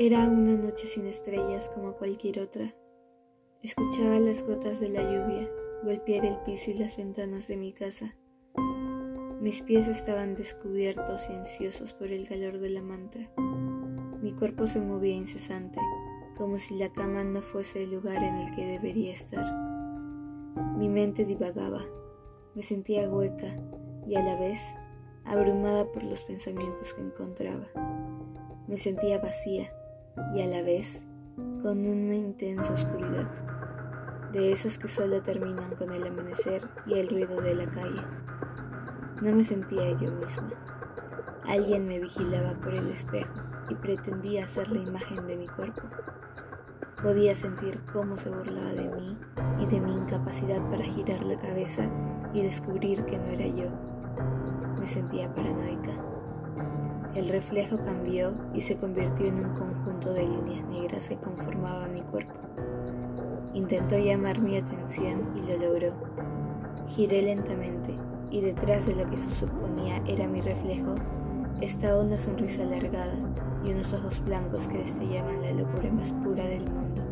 Era una noche sin estrellas como cualquier otra. Escuchaba las gotas de la lluvia golpear el piso y las ventanas de mi casa. Mis pies estaban descubiertos y ansiosos por el calor de la manta. Mi cuerpo se movía incesante, como si la cama no fuese el lugar en el que debería estar. Mi mente divagaba, me sentía hueca y a la vez abrumada por los pensamientos que encontraba. Me sentía vacía y a la vez con una intensa oscuridad, de esas que solo terminan con el amanecer y el ruido de la calle. No me sentía yo misma. Alguien me vigilaba por el espejo y pretendía hacer la imagen de mi cuerpo. Podía sentir cómo se burlaba de mí y de mi incapacidad para girar la cabeza y descubrir que no era yo. Me sentía paranoica. El reflejo cambió y se convirtió en un conjunto de líneas negras que conformaba mi cuerpo. Intentó llamar mi atención y lo logró. Giré lentamente y detrás de lo que se suponía era mi reflejo estaba una sonrisa alargada y unos ojos blancos que destellaban la locura más pura del mundo.